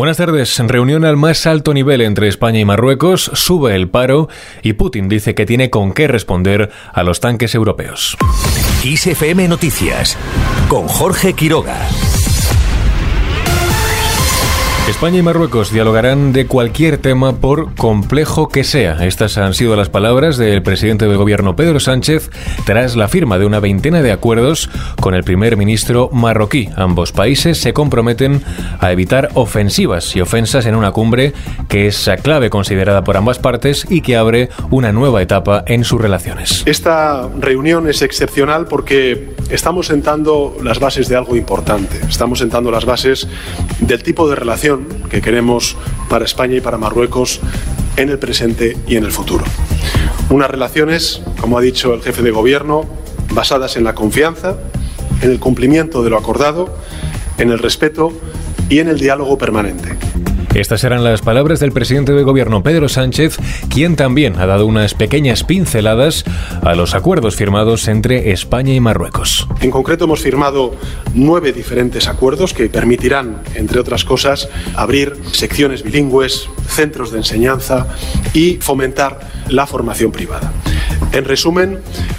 Buenas tardes. Reunión al más alto nivel entre España y Marruecos, sube el paro y Putin dice que tiene con qué responder a los tanques europeos. ISFM Noticias con Jorge Quiroga. España y Marruecos dialogarán de cualquier tema por complejo que sea. Estas han sido las palabras del presidente del gobierno Pedro Sánchez tras la firma de una veintena de acuerdos con el primer ministro marroquí. Ambos países se comprometen a evitar ofensivas y ofensas en una cumbre que es clave considerada por ambas partes y que abre una nueva etapa en sus relaciones. Esta reunión es excepcional porque estamos sentando las bases de algo importante. Estamos sentando las bases del tipo de relación que queremos para España y para Marruecos en el presente y en el futuro. Unas relaciones, como ha dicho el jefe de gobierno, basadas en la confianza, en el cumplimiento de lo acordado, en el respeto y en el diálogo permanente. Estas eran las palabras del presidente del gobierno Pedro Sánchez, quien también ha dado unas pequeñas pinceladas a los acuerdos firmados entre España y Marruecos. En concreto hemos firmado nueve diferentes acuerdos que permitirán, entre otras cosas, abrir secciones bilingües, centros de enseñanza y fomentar la formación privada. En resumen,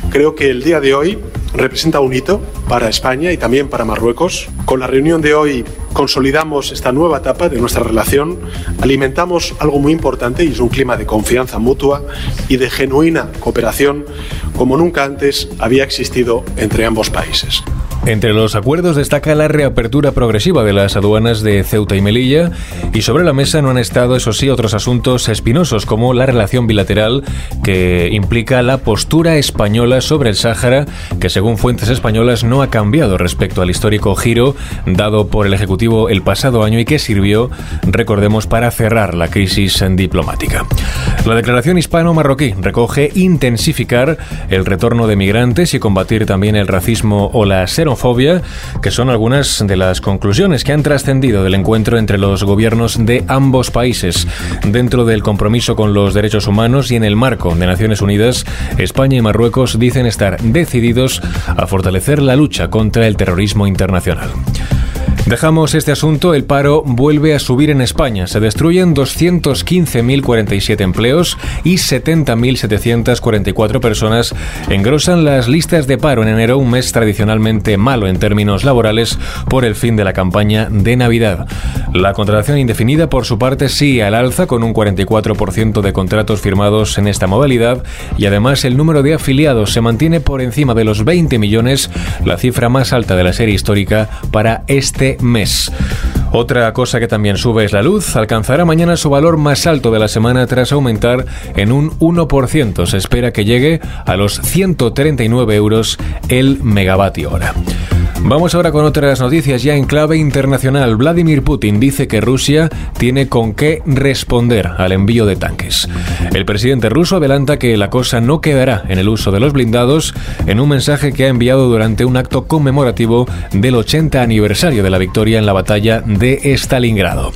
creo que el día de hoy representa un hito para España y también para Marruecos. Con la reunión de hoy consolidamos esta nueva etapa de nuestra relación, alimentamos algo muy importante y es un clima de confianza mutua y de genuina cooperación como nunca antes había existido entre ambos países. Entre los acuerdos destaca la reapertura progresiva de las aduanas de Ceuta y Melilla y sobre la mesa no han estado, eso sí, otros asuntos espinosos como la relación bilateral que implica la postura española sobre el Sáhara que según fuentes españolas no ha cambiado respecto al histórico giro dado por el Ejecutivo el pasado año y que sirvió, recordemos, para cerrar la crisis diplomática. La declaración hispano-marroquí recoge intensificar el retorno de migrantes y combatir también el racismo o la xenofobia, que son algunas de las conclusiones que han trascendido del encuentro entre los gobiernos de ambos países. Dentro del compromiso con los derechos humanos y en el marco de Naciones Unidas, España y Marruecos dicen estar decididos a fortalecer la lucha contra el terrorismo internacional. Dejamos este asunto, el paro vuelve a subir en España. Se destruyen 215.047 empleos y 70.744 personas engrosan las listas de paro en enero, un mes tradicionalmente malo en términos laborales por el fin de la campaña de Navidad. La contratación indefinida, por su parte, sigue al alza con un 44% de contratos firmados en esta modalidad y además el número de afiliados se mantiene por encima de los 20 millones, la cifra más alta de la serie histórica para este mes. Otra cosa que también sube es la luz. Alcanzará mañana su valor más alto de la semana tras aumentar en un 1%. Se espera que llegue a los 139 euros el megavatio hora. Vamos ahora con otras noticias ya en clave internacional. Vladimir Putin dice que Rusia tiene con qué responder al envío de tanques. El presidente ruso adelanta que la cosa no quedará en el uso de los blindados en un mensaje que ha enviado durante un acto conmemorativo del 80 aniversario de la victoria en la batalla de Stalingrado.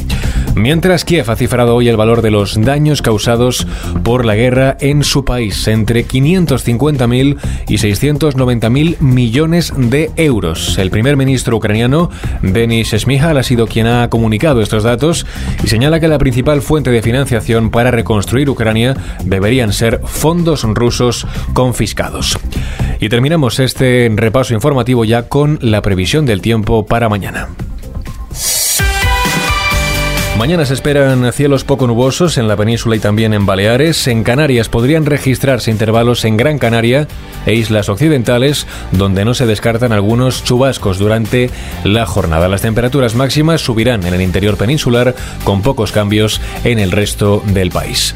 Mientras Kiev ha cifrado hoy el valor de los daños causados por la guerra en su país entre 550.000 y 690.000 millones de euros. El primer ministro ucraniano, Denis Smihal, ha sido quien ha comunicado estos datos y señala que la principal fuente de financiación para reconstruir Ucrania deberían ser fondos rusos confiscados. Y terminamos este repaso informativo ya con la previsión del tiempo para mañana. Mañana se esperan cielos poco nubosos en la península y también en Baleares. En Canarias podrían registrarse intervalos en Gran Canaria e islas occidentales, donde no se descartan algunos chubascos durante la jornada. Las temperaturas máximas subirán en el interior peninsular, con pocos cambios en el resto del país.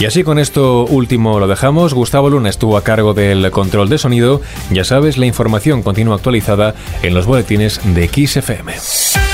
Y así con esto último lo dejamos. Gustavo Luna estuvo a cargo del control de sonido. Ya sabes, la información continúa actualizada en los boletines de XFM.